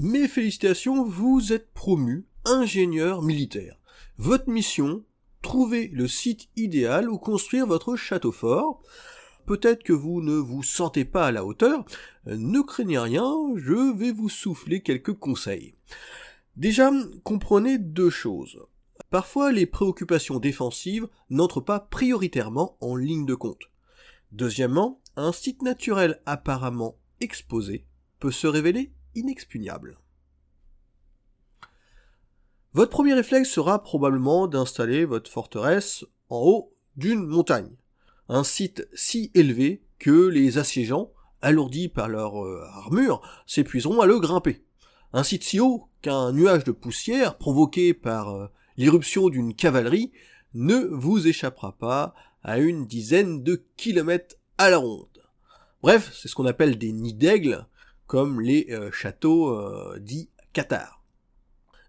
Mes félicitations, vous êtes promu ingénieur militaire. Votre mission, trouver le site idéal où construire votre château fort. Peut-être que vous ne vous sentez pas à la hauteur, ne craignez rien, je vais vous souffler quelques conseils. Déjà, comprenez deux choses. Parfois, les préoccupations défensives n'entrent pas prioritairement en ligne de compte. Deuxièmement, un site naturel apparemment exposé peut se révéler inexpugnable. Votre premier réflexe sera probablement d'installer votre forteresse en haut d'une montagne, un site si élevé que les assiégeants, alourdis par leur euh, armure, s'épuiseront à le grimper. Un site si haut qu'un nuage de poussière provoqué par euh, l'irruption d'une cavalerie ne vous échappera pas à une dizaine de kilomètres à la ronde. Bref, c'est ce qu'on appelle des nids d'aigle, comme les euh, châteaux euh, dits cathares.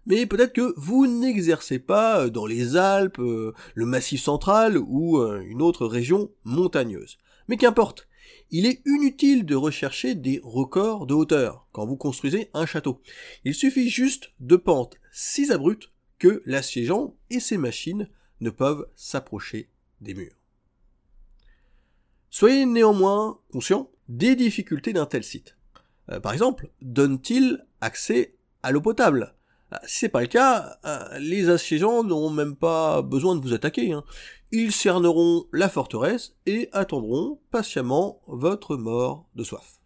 Mais peut-être que vous n'exercez pas dans les Alpes, euh, le Massif central ou une autre région montagneuse. Mais qu'importe, il est inutile de rechercher des records de hauteur quand vous construisez un château. Il suffit juste de pentes si abruptes que l'assiégeant et ses machines ne peuvent s'approcher des murs. Soyez néanmoins conscient des difficultés d'un tel site. Euh, par exemple, donne-t-il accès à l'eau potable? Euh, Si c'est pas le cas, euh, les assiégeants n'auront même pas besoin de vous attaquer. Hein. Ils cerneront la forteresse et attendront patiemment votre mort de soif.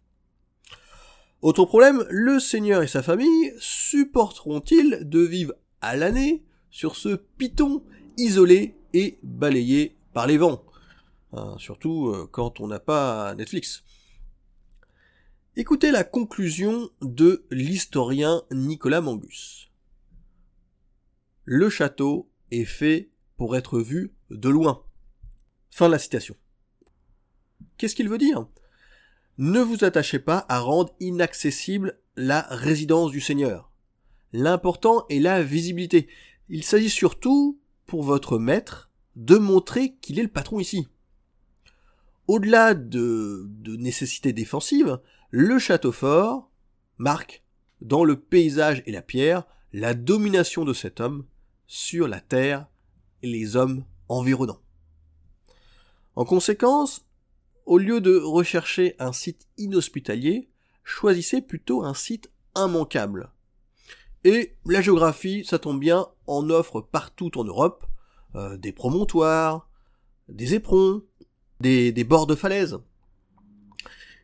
Autre problème, le seigneur et sa famille supporteront-ils de vivre à l'année sur ce piton isolé et balayé par les vents? Hein, surtout quand on n'a pas Netflix. Écoutez la conclusion de l'historien Nicolas Mangus. Le château est fait pour être vu de loin. Fin de la citation. Qu'est-ce qu'il veut dire? Ne vous attachez pas à rendre inaccessible la résidence du Seigneur. L'important est la visibilité. Il s'agit surtout, pour votre maître, de montrer qu'il est le patron ici. Au-delà de, de nécessités défensives, le château fort marque, dans le paysage et la pierre, la domination de cet homme sur la terre et les hommes environnants. En conséquence, au lieu de rechercher un site inhospitalier, choisissez plutôt un site immanquable, et la géographie, ça tombe bien, en offre partout en Europe euh, des promontoires, des éperons, des, bords de falaise.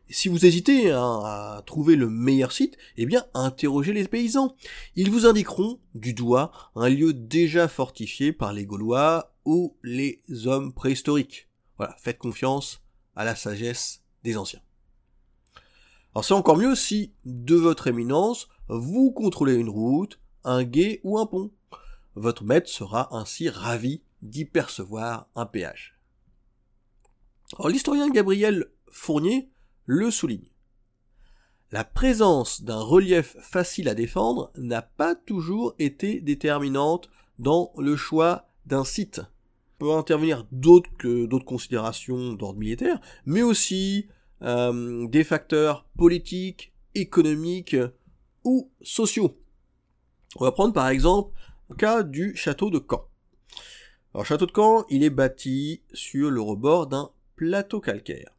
Si vous hésitez hein, à trouver le meilleur site, eh bien interrogez les paysans. Ils vous indiqueront du doigt un lieu déjà fortifié par les Gaulois ou les hommes préhistoriques. Voilà, faites confiance à la sagesse des anciens. Alors c'est encore mieux si, de votre éminence, vous contrôlez une route, un gué ou un pont. Votre maître sera ainsi ravi d'y percevoir un péage. L'historien Gabriel Fournier le souligne. La présence d'un relief facile à défendre n'a pas toujours été déterminante dans le choix d'un site. peut intervenir d'autres que d'autres considérations d'ordre militaire, mais aussi euh, des facteurs politiques, économiques ou sociaux. On va prendre par exemple le cas du château de Caen. Alors, château de Caen, il est bâti sur le rebord d'un plateau calcaire.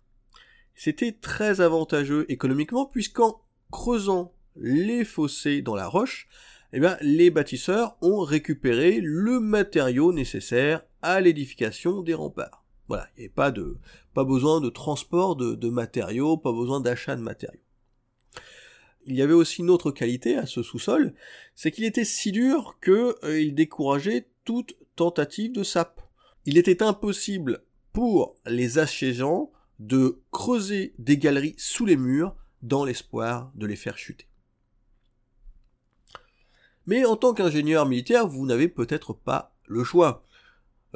C'était très avantageux économiquement puisqu'en creusant les fossés dans la roche, eh bien, les bâtisseurs ont récupéré le matériau nécessaire à l'édification des remparts. Voilà, il n'y pas de, pas besoin de transport de, matériaux, pas besoin d'achat de matériaux. Il y avait aussi une autre qualité à ce sous-sol, c'est qu'il était si dur qu'il euh, décourageait toute tentative de sape. Il était impossible pour les assiégeants de creuser des galeries sous les murs dans l'espoir de les faire chuter. Mais en tant qu'ingénieur militaire, vous n'avez peut-être pas le choix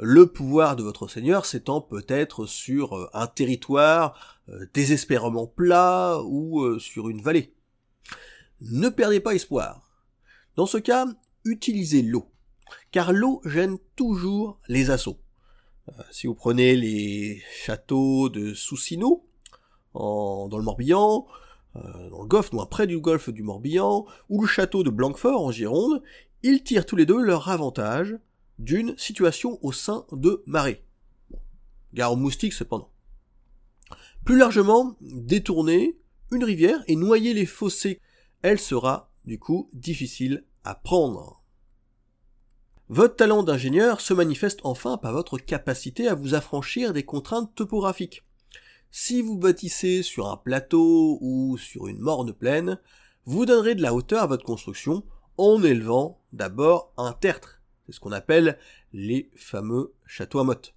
le pouvoir de votre seigneur s'étend peut-être sur euh, un territoire euh, désespérément plat ou euh, sur une vallée. Ne perdez pas espoir. Dans ce cas, utilisez l'eau, car l'eau gêne toujours les assauts. Si vous prenez les châteaux de Soussineau, dans le Morbihan, euh, dans le golfe, loin près du golfe du Morbihan, ou le château de Blanquefort en Gironde, ils tirent tous les deux leur avantage d'une situation au sein de marées. Gare aux moustiques cependant. Plus largement, détourner une rivière et noyer les fossés, elle sera du coup difficile à prendre. Votre talent d'ingénieur se manifeste enfin par votre capacité à vous affranchir des contraintes topographiques. Si vous bâtissez sur un plateau ou sur une morne plaine, vous donnerez de la hauteur à votre construction en élevant d'abord un tertre. C'est ce qu'on appelle les fameux châteaux à motte.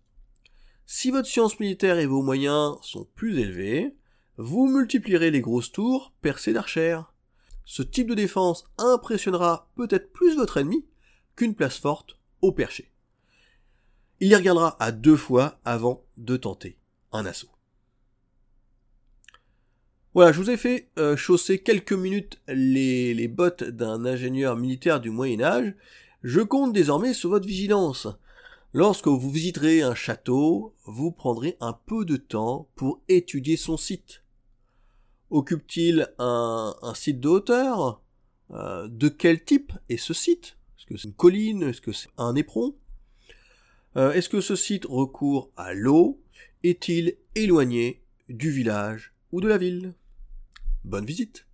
Si votre science militaire et vos moyens sont plus élevés, vous multiplierez les grosses tours percées d'archères. Ce type de défense impressionnera peut-être plus votre ennemi qu'une place forte au perché. Il y regardera à deux fois avant de tenter un assaut. Voilà, je vous ai fait euh, chausser quelques minutes les, bottes d'un ingénieur militaire du Moyen Âge. Je compte désormais sur votre vigilance. Lorsque vous visiterez un château, vous prendrez un peu de temps pour étudier son site. Occupe-t-il un, site de hauteur? Euh, De quel type est ce site? Que c'est une colline Est-ce que c'est un éperon? Euh, Est-ce que ce site recourt à l'eau? Est-il éloigné du village ou de la ville? Bonne visite